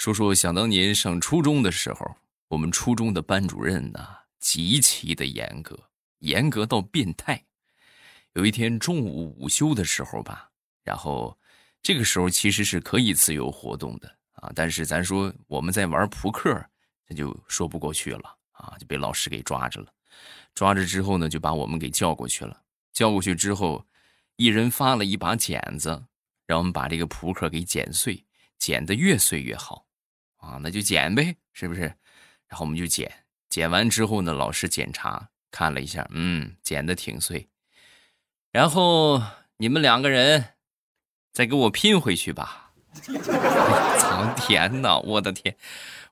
说说想当年上初中的时候，我们初中的班主任呢极其的严格，严格到变态。有一天中午午休的时候吧，然后这个时候其实是可以自由活动的啊，但是咱说我们在玩扑克，那就说不过去了啊，就被老师给抓着了。抓着之后呢，就把我们给叫过去了。叫过去之后，一人发了一把剪子，让我们把这个扑克给剪碎，剪得越碎越好。啊，那就剪呗，是不是？然后我们就剪，剪完之后呢，老师检查看了一下，嗯，剪的挺碎。然后你们两个人再给我拼回去吧。苍天呐，我的天！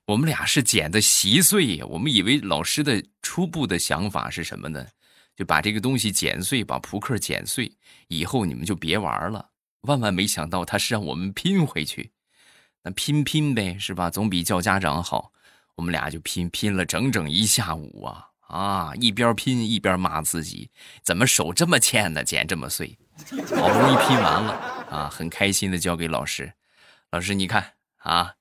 我们俩是剪的稀碎呀，我们以为老师的初步的想法是什么呢？就把这个东西剪碎，把扑克剪碎，以后你们就别玩了。万万没想到，他是让我们拼回去。那拼拼呗，是吧？总比叫家长好。我们俩就拼拼了整整一下午啊啊！一边拼一边骂自己，怎么手这么欠呢？剪这么碎，好不容易拼完了啊，很开心的交给老师。老师，你看啊，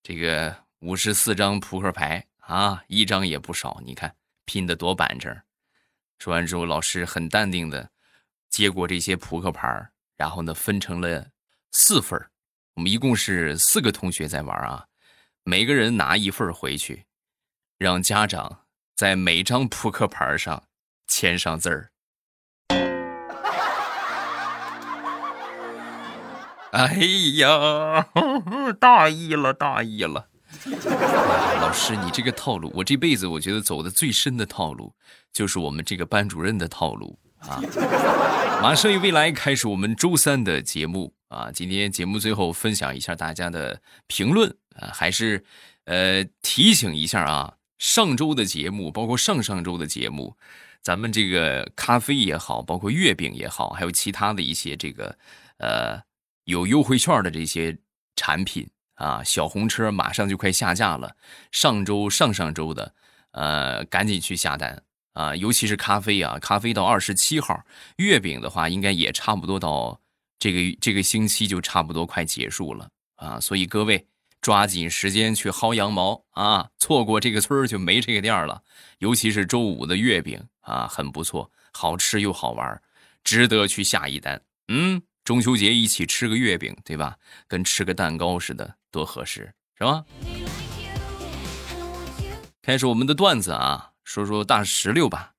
这个五十四张扑克牌啊，一张也不少。你看拼的多板正。说完之后，老师很淡定的接过这些扑克牌，然后呢，分成了四份我们一共是四个同学在玩啊，每个人拿一份回去，让家长在每张扑克牌上签上字儿。哎呀，大意了，大意了！老师，你这个套路，我这辈子我觉得走的最深的套路，就是我们这个班主任的套路啊！马上与未来开始我们周三的节目。啊，今天节目最后分享一下大家的评论啊，还是呃提醒一下啊，上周的节目，包括上上周的节目，咱们这个咖啡也好，包括月饼也好，还有其他的一些这个呃有优惠券的这些产品啊，小红车马上就快下架了。上周、上上周的，呃，赶紧去下单啊，尤其是咖啡啊，咖啡到二十七号，月饼的话应该也差不多到。这个这个星期就差不多快结束了啊，所以各位抓紧时间去薅羊毛啊！错过这个村就没这个店了。尤其是周五的月饼啊，很不错，好吃又好玩，值得去下一单。嗯，中秋节一起吃个月饼，对吧？跟吃个蛋糕似的，多合适，是吧？开始我们的段子啊，说说大石榴吧。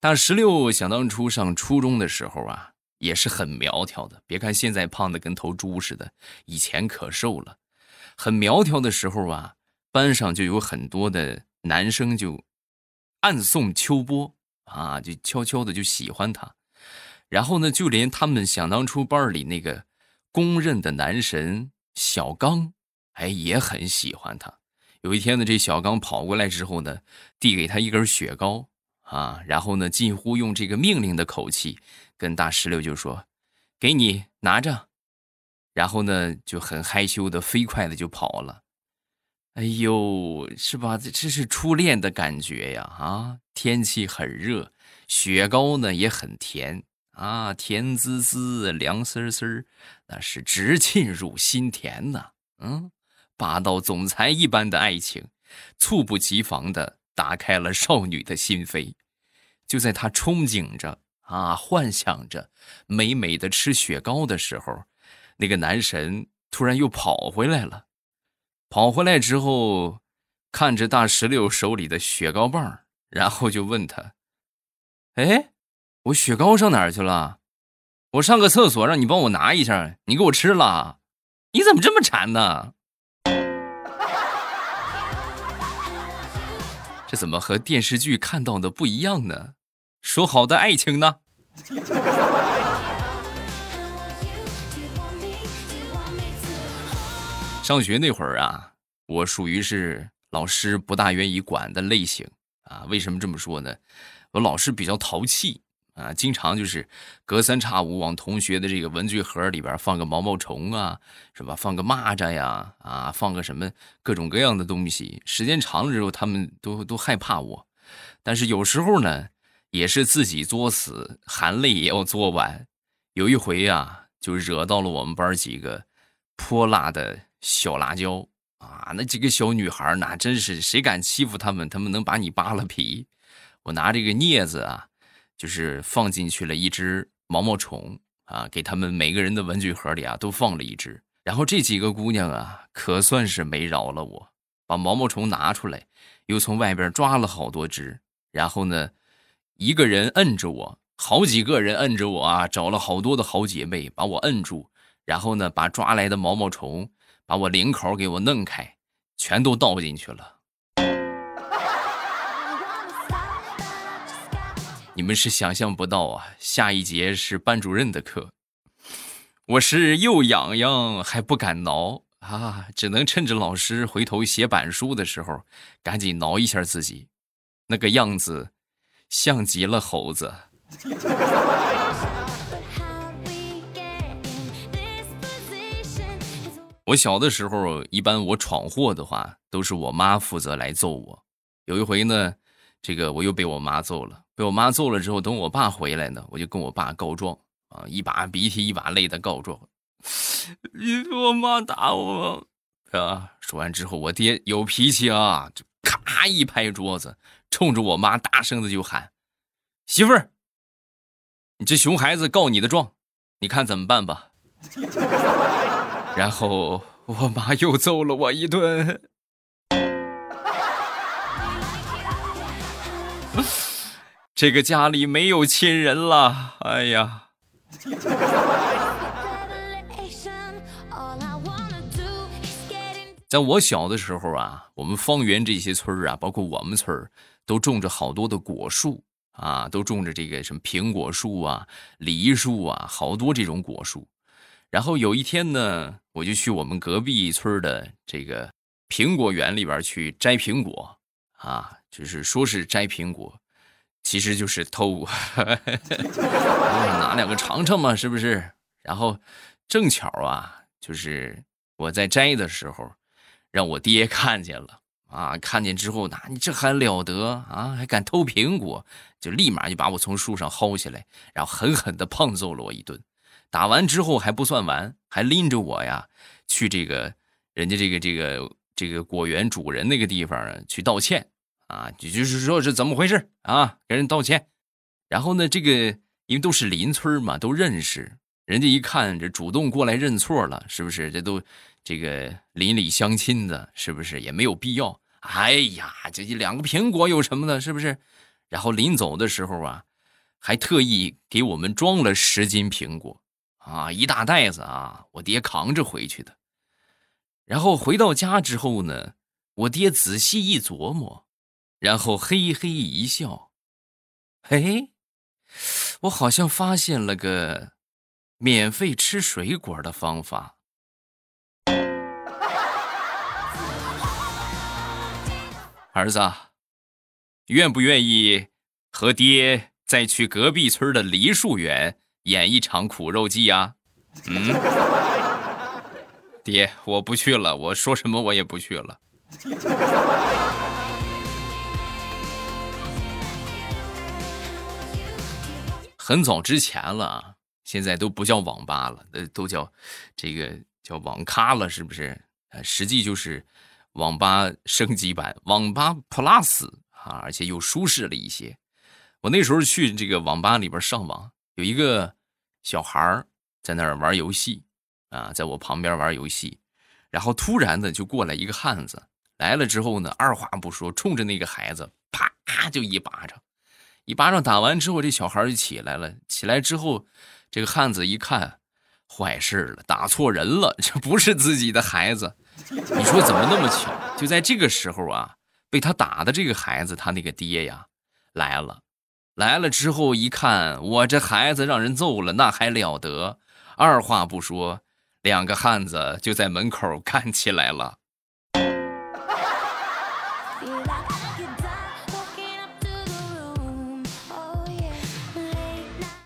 大石榴想当初上初中的时候啊。也是很苗条的，别看现在胖的跟头猪似的，以前可瘦了。很苗条的时候啊，班上就有很多的男生就暗送秋波啊，就悄悄的就喜欢她。然后呢，就连他们想当初班里那个公认的男神小刚，哎，也很喜欢她。有一天呢，这小刚跑过来之后呢，递给他一根雪糕啊，然后呢，近乎用这个命令的口气。跟大石榴就说：“给你拿着。”然后呢，就很害羞的飞快的就跑了。哎呦，是吧？这这是初恋的感觉呀！啊，天气很热，雪糕呢也很甜啊，甜滋滋、凉丝丝那是直沁入心田呐。嗯，霸道总裁一般的爱情，猝不及防的打开了少女的心扉。就在她憧憬着。啊！幻想着美美的吃雪糕的时候，那个男神突然又跑回来了。跑回来之后，看着大石榴手里的雪糕棒，然后就问他：“哎，我雪糕上哪儿去了？我上个厕所让你帮我拿一下，你给我吃了？你怎么这么馋呢？这怎么和电视剧看到的不一样呢？”说好的爱情呢？上学那会儿啊，我属于是老师不大愿意管的类型啊。为什么这么说呢？我老师比较淘气啊，经常就是隔三差五往同学的这个文具盒里边放个毛毛虫啊，是吧？放个蚂蚱呀，啊，放个什么各种各样的东西。时间长了之后，他们都都害怕我。但是有时候呢。也是自己作死，含泪也要作完。有一回啊，就惹到了我们班几个泼辣的小辣椒啊，那几个小女孩那真是谁敢欺负她们，她们能把你扒了皮。我拿这个镊子啊，就是放进去了一只毛毛虫啊，给他们每个人的文具盒里啊都放了一只。然后这几个姑娘啊，可算是没饶了我，把毛毛虫拿出来，又从外边抓了好多只。然后呢，一个人摁着我，好几个人摁着我啊，找了好多的好姐妹把我摁住。然后呢，把抓来的毛毛虫，把我领口给我弄开，全都倒进去了。你们是想象不到啊，下一节是班主任的课，我是又痒痒还不敢挠啊，只能趁着老师回头写板书的时候，赶紧挠一下自己，那个样子，像极了猴子。我小的时候，一般我闯祸的话，都是我妈负责来揍我。有一回呢，这个我又被我妈揍了。被我妈揍了之后，等我爸回来呢，我就跟我爸告状啊，一把鼻涕一把泪的告状。你说我妈打我啊！说完之后，我爹有脾气啊，就咔一拍桌子，冲着我妈大声的就喊：“媳妇儿，你这熊孩子告你的状，你看怎么办吧？”然后我妈又揍了我一顿。这个家里没有亲人了，哎呀！在我小的时候啊，我们方圆这些村啊，包括我们村都种着好多的果树啊，都种着这个什么苹果树啊、梨树啊，好多这种果树。然后有一天呢，我就去我们隔壁村的这个苹果园里边去摘苹果，啊，就是说是摘苹果，其实就是偷，拿两个尝尝嘛，是不是？然后正巧啊，就是我在摘的时候，让我爹看见了，啊，看见之后，那你这还了得啊？还敢偷苹果？就立马就把我从树上薅下来，然后狠狠的胖揍了我一顿。打完之后还不算完，还拎着我呀去这个人家这个这个这个果园主人那个地方去道歉啊，就就是说是怎么回事啊？给人道歉。然后呢，这个因为都是邻村嘛，都认识，人家一看这主动过来认错了，是不是？这都这个邻里乡亲的，是不是？也没有必要。哎呀，这两个苹果有什么的，是不是？然后临走的时候啊，还特意给我们装了十斤苹果。啊，一大袋子啊！我爹扛着回去的。然后回到家之后呢，我爹仔细一琢磨，然后嘿嘿一笑：“嘿，我好像发现了个免费吃水果的方法。”儿子，愿不愿意和爹再去隔壁村的梨树园？演一场苦肉计呀，嗯，爹，我不去了。我说什么我也不去了。很早之前了，现在都不叫网吧了，呃，都叫这个叫网咖了，是不是？呃，实际就是网吧升级版，网吧 Plus 啊，而且又舒适了一些。我那时候去这个网吧里边上网。有一个小孩在那儿玩游戏，啊，在我旁边玩游戏，然后突然的就过来一个汉子，来了之后呢，二话不说，冲着那个孩子啪就一巴掌，一巴掌打完之后，这小孩就起来了。起来之后，这个汉子一看，坏事了，打错人了，这不是自己的孩子。你说怎么那么巧？就在这个时候啊，被他打的这个孩子，他那个爹呀来了。来了之后一看，我这孩子让人揍了，那还了得！二话不说，两个汉子就在门口干起来了。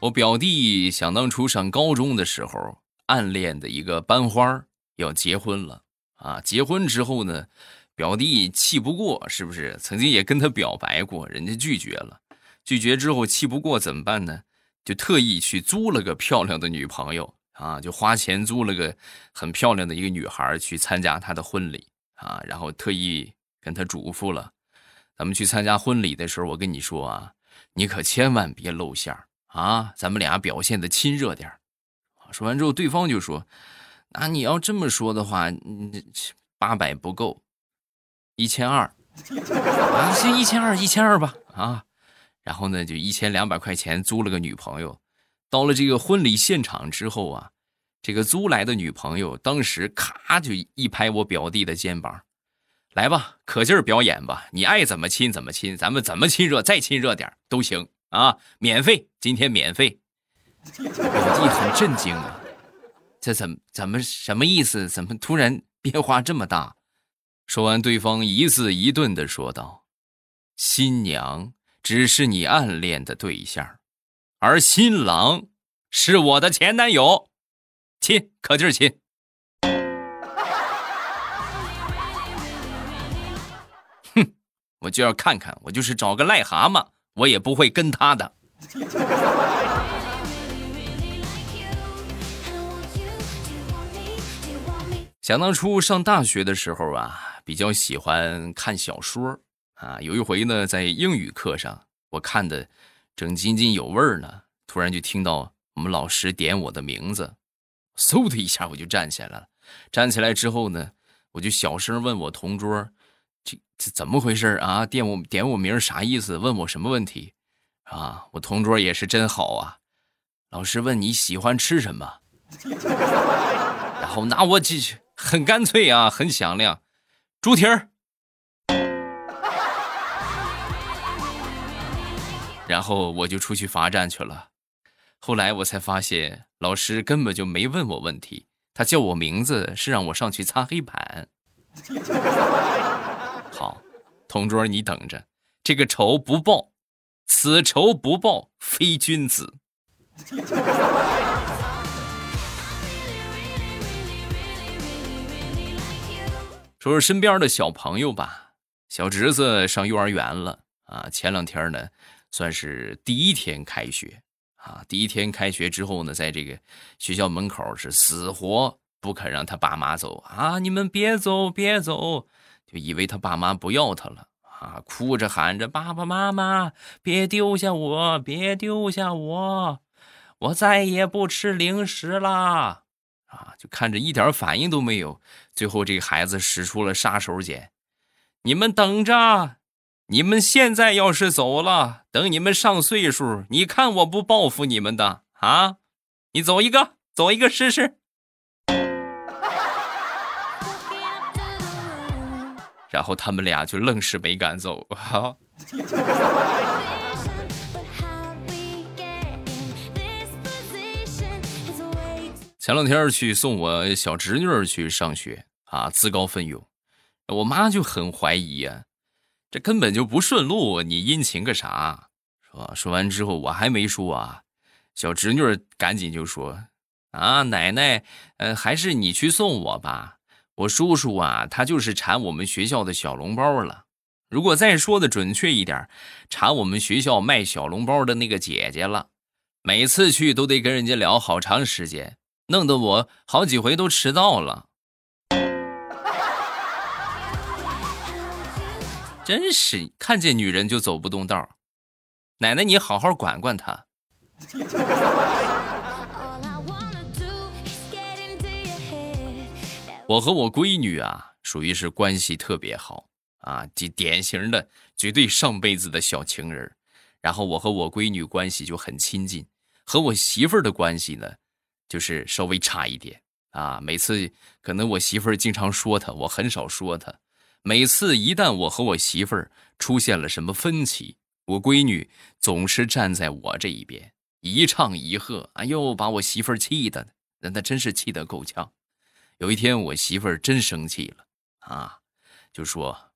我表弟想当初上高中的时候，暗恋的一个班花要结婚了啊！结婚之后呢，表弟气不过，是不是？曾经也跟他表白过，人家拒绝了。拒绝之后气不过怎么办呢？就特意去租了个漂亮的女朋友啊，就花钱租了个很漂亮的一个女孩去参加他的婚礼啊，然后特意跟他嘱咐了，咱们去参加婚礼的时候，我跟你说啊，你可千万别露馅啊，咱们俩表现的亲热点说完之后，对方就说：“那你要这么说的话，八百不够，一千二啊，行，一千二，一千二吧，啊。”然后呢，就一千两百块钱租了个女朋友。到了这个婚礼现场之后啊，这个租来的女朋友当时咔就一拍我表弟的肩膀：“来吧，可劲儿表演吧，你爱怎么亲怎么亲，咱们怎么亲热再亲热点都行啊，免费，今天免费。”表弟很震惊啊，这怎怎么什么意思？怎么突然 变化这么大？说完，对方一字一顿的说道：“新娘。”只是你暗恋的对象，而新郎是我的前男友，亲，可劲儿亲。哼，我就要看看，我就是找个癞蛤蟆，我也不会跟他的。想当初上大学的时候啊，比较喜欢看小说。啊，有一回呢，在英语课上，我看的正津津有味呢，突然就听到我们老师点我的名字，嗖的一下我就站起来了。站起来之后呢，我就小声问我同桌：“这这怎么回事啊？点我点我名啥意思？问我什么问题？”啊，我同桌也是真好啊。老师问你喜欢吃什么，然后那我这很干脆啊，很响亮，猪蹄儿。然后我就出去罚站去了。后来我才发现，老师根本就没问我问题，他叫我名字是让我上去擦黑板。好，同桌你等着，这个仇不报，此仇不报非君子。说说身边的小朋友吧，小侄子上幼儿园了啊，前两天呢。算是第一天开学啊！第一天开学之后呢，在这个学校门口是死活不肯让他爸妈走啊！你们别走，别走，就以为他爸妈不要他了啊！哭着喊着：“爸爸妈妈，别丢下我，别丢下我，我再也不吃零食啦！”啊，就看着一点反应都没有。最后这个孩子使出了杀手锏：“你们等着。”你们现在要是走了，等你们上岁数，你看我不报复你们的啊！你走一个，走一个试试。然后他们俩就愣是没敢走。哈。前两天去送我小侄女去上学啊，自告奋勇，我妈就很怀疑呀。这根本就不顺路，你殷勤个啥？说说完之后，我还没说啊，小侄女赶紧就说：“啊，奶奶，呃，还是你去送我吧。我叔叔啊，他就是馋我们学校的小笼包了。如果再说的准确一点，馋我们学校卖小笼包的那个姐姐了。每次去都得跟人家聊好长时间，弄得我好几回都迟到了。”真是看见女人就走不动道奶奶，你好好管管她。我和我闺女啊，属于是关系特别好啊，即典型的绝对上辈子的小情人。然后我和我闺女关系就很亲近，和我媳妇儿的关系呢，就是稍微差一点啊。每次可能我媳妇儿经常说他，我很少说他。每次一旦我和我媳妇儿出现了什么分歧，我闺女总是站在我这一边，一唱一和，哎呦，把我媳妇儿气的，那那真是气得够呛。有一天，我媳妇儿真生气了，啊，就说：“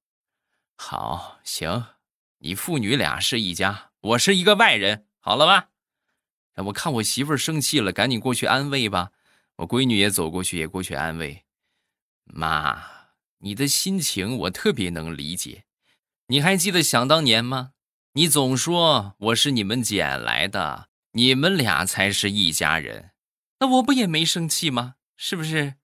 好行，你父女俩是一家，我是一个外人，好了吧？”我看我媳妇儿生气了，赶紧过去安慰吧。我闺女也走过去，也过去安慰妈。你的心情我特别能理解，你还记得想当年吗？你总说我是你们捡来的，你们俩才是一家人，那我不也没生气吗？是不是？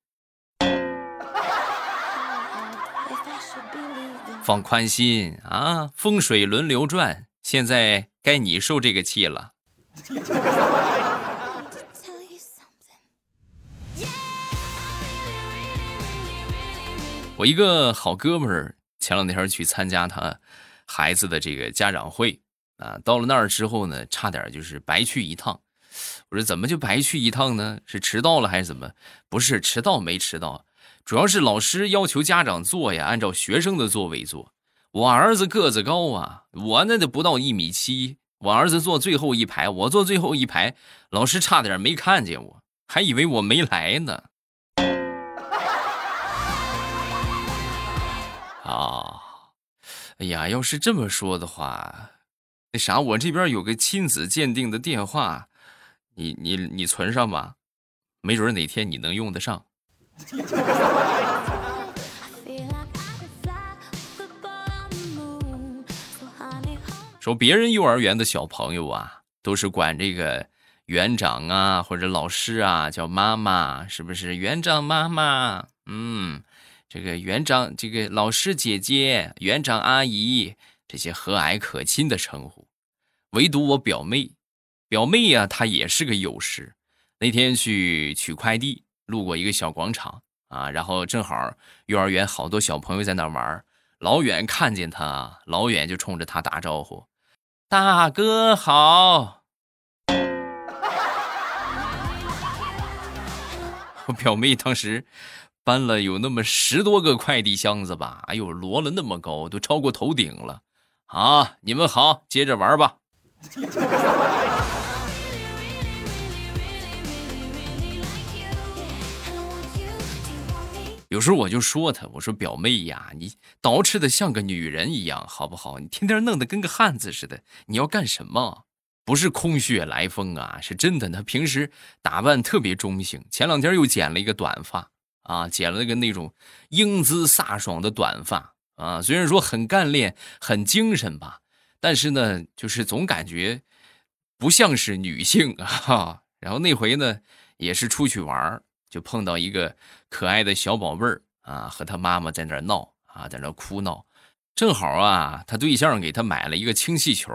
放宽心啊，风水轮流转，现在该你受这个气了。我一个好哥们儿前两天去参加他孩子的这个家长会啊，到了那儿之后呢，差点就是白去一趟。我说怎么就白去一趟呢？是迟到了还是怎么？不是迟到没迟到，主要是老师要求家长坐呀，按照学生的座位坐。我儿子个子高啊，我那得不到一米七，我儿子坐最后一排，我坐最后一排，老师差点没看见我，还以为我没来呢。啊，哎呀，要是这么说的话，那啥，我这边有个亲子鉴定的电话，你你你存上吧，没准哪天你能用得上。说别人幼儿园的小朋友啊，都是管这个园长啊或者老师啊叫妈妈，是不是？园长妈妈，嗯。这个园长，这个老师姐姐，园长阿姨，这些和蔼可亲的称呼，唯独我表妹，表妹呀，她也是个幼师。那天去取快递，路过一个小广场啊，然后正好幼儿园好多小朋友在那玩，老远看见他，老远就冲着他打招呼：“大哥好。”我表妹当时。搬了有那么十多个快递箱子吧，哎呦，摞了那么高，都超过头顶了。啊，你们好，接着玩吧。有时候我就说他，我说表妹呀，你捯饬的像个女人一样，好不好？你天天弄得跟个汉子似的，你要干什么？不是空穴来风啊，是真的。他平时打扮特别中性，前两天又剪了一个短发。啊，剪了个那种英姿飒爽的短发啊，虽然说很干练、很精神吧，但是呢，就是总感觉不像是女性啊。然后那回呢，也是出去玩就碰到一个可爱的小宝贝儿啊，和他妈妈在那闹啊，在那哭闹。正好啊，他对象给他买了一个氢气球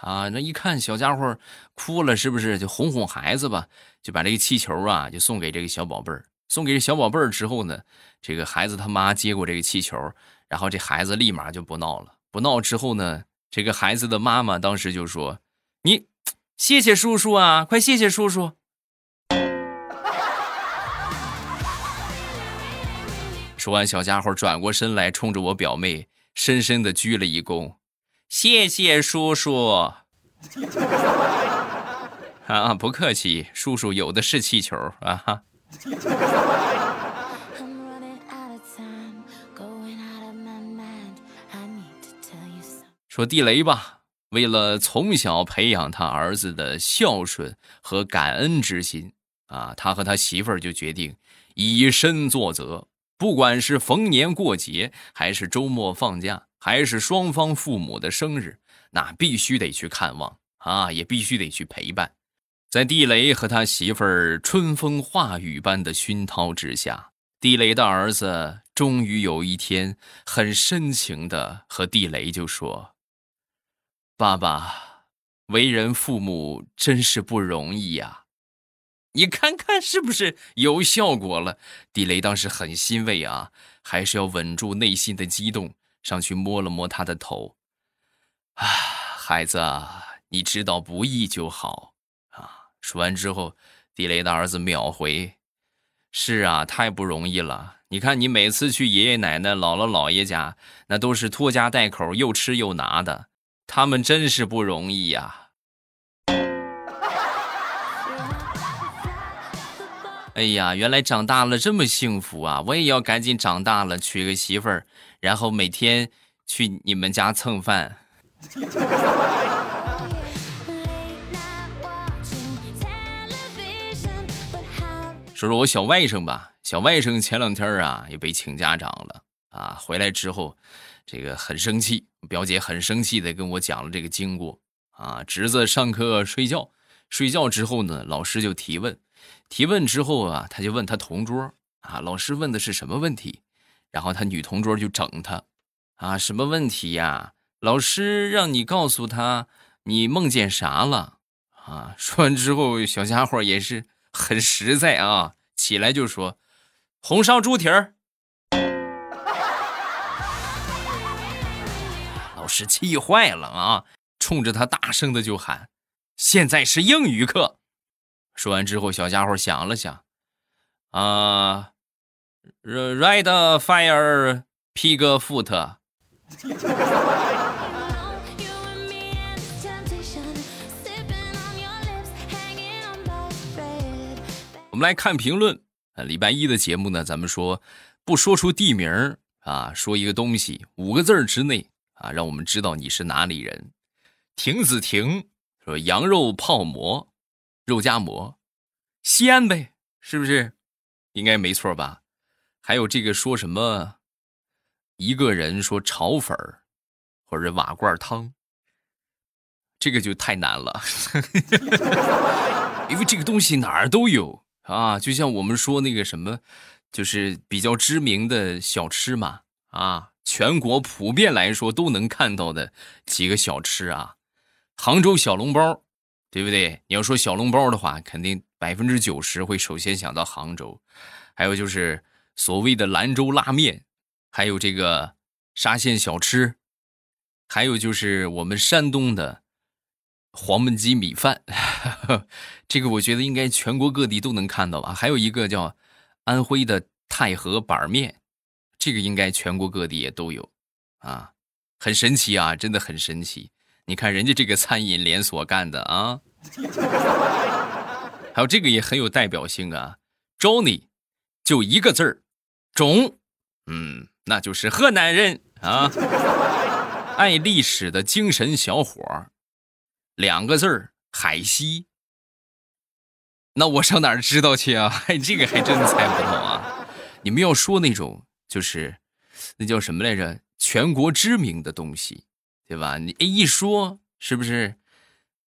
啊，那一看小家伙哭了，是不是就哄哄孩子吧？就把这个气球啊，就送给这个小宝贝儿。送给这小宝贝儿之后呢，这个孩子他妈接过这个气球，然后这孩子立马就不闹了。不闹之后呢，这个孩子的妈妈当时就说：“你谢谢叔叔啊，快谢谢叔叔。”说完，小家伙转过身来，冲着我表妹深深的鞠了一躬：“谢谢叔叔。”啊，不客气，叔叔有的是气球啊哈。说地雷吧，为了从小培养他儿子的孝顺和感恩之心啊，他和他媳妇儿就决定以身作则，不管是逢年过节，还是周末放假，还是双方父母的生日，那必须得去看望啊，也必须得去陪伴。在地雷和他媳妇儿春风化雨般的熏陶之下，地雷的儿子终于有一天很深情的和地雷就说：“爸爸，为人父母真是不容易呀！你看看是不是有效果了？”地雷当时很欣慰啊，还是要稳住内心的激动，上去摸了摸他的头：“啊，孩子，你知道不易就好啊。”说完之后，地雷的儿子秒回：“是啊，太不容易了。你看，你每次去爷爷奶奶、姥姥姥爷家，那都是拖家带口，又吃又拿的，他们真是不容易呀。”哎呀，原来长大了这么幸福啊！我也要赶紧长大了，娶个媳妇儿，然后每天去你们家蹭饭。说说我小外甥吧，小外甥前两天啊也被请家长了啊，回来之后，这个很生气，表姐很生气的跟我讲了这个经过啊。侄子上课睡觉，睡觉之后呢，老师就提问，提问之后啊，他就问他同桌啊，老师问的是什么问题，然后他女同桌就整他啊，什么问题呀？老师让你告诉他你梦见啥了啊？说完之后，小家伙也是很实在啊，起来就说：“红烧猪蹄儿。”老师气坏了啊，冲着他大声的就喊：“现在是英语课。”说完之后，小家伙想了想，啊，Red fire pig foot。我们来看评论。礼拜一的节目呢，咱们说不说出地名啊，说一个东西五个字之内啊，让我们知道你是哪里人。亭子亭说羊肉泡馍，肉夹馍，西安呗，是不是？应该没错吧？还有这个说什么？一个人说炒粉儿，或者瓦罐汤，这个就太难了，因为这个东西哪儿都有啊。就像我们说那个什么，就是比较知名的小吃嘛，啊，全国普遍来说都能看到的几个小吃啊，杭州小笼包，对不对？你要说小笼包的话，肯定百分之九十会首先想到杭州，还有就是所谓的兰州拉面。还有这个沙县小吃，还有就是我们山东的黄焖鸡米饭，这个我觉得应该全国各地都能看到吧。还有一个叫安徽的太和板面，这个应该全国各地也都有啊，很神奇啊，真的很神奇。你看人家这个餐饮连锁干的啊，还有这个也很有代表性啊，Johnny，就一个字儿，种，嗯。那就是河南人啊，爱历史的精神小伙儿两个字儿海西。那我上哪儿知道去啊？哎这个还真猜不透啊！你们要说那种就是那叫什么来着？全国知名的东西，对吧？你一说是不是？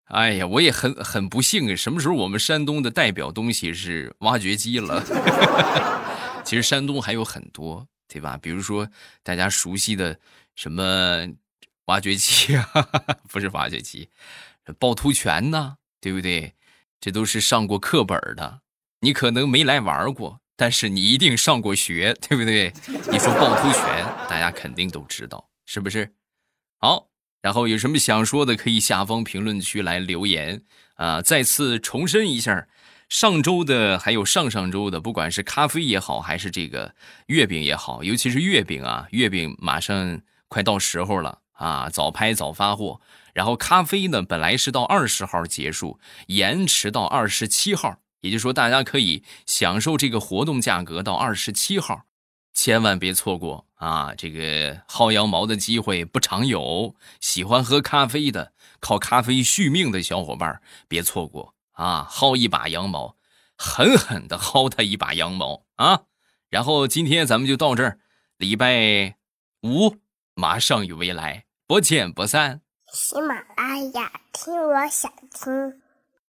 哎呀，我也很很不幸，什么时候我们山东的代表东西是挖掘机了？其实山东还有很多。对吧？比如说大家熟悉的什么挖掘机啊，不是挖掘机，趵突泉呐，对不对？这都是上过课本的。你可能没来玩过，但是你一定上过学，对不对？你说趵突泉，大家肯定都知道，是不是？好，然后有什么想说的，可以下方评论区来留言啊！再次重申一下。上周的还有上上周的，不管是咖啡也好，还是这个月饼也好，尤其是月饼啊，月饼马上快到时候了啊，早拍早发货。然后咖啡呢，本来是到二十号结束，延迟到二十七号，也就是说大家可以享受这个活动价格到二十七号，千万别错过啊！这个薅羊毛的机会不常有，喜欢喝咖啡的，靠咖啡续命的小伙伴别错过。啊，薅一把羊毛，狠狠的薅他一把羊毛啊！然后今天咱们就到这儿，礼拜五马上有未来，不见不散。喜马拉雅，听我想听。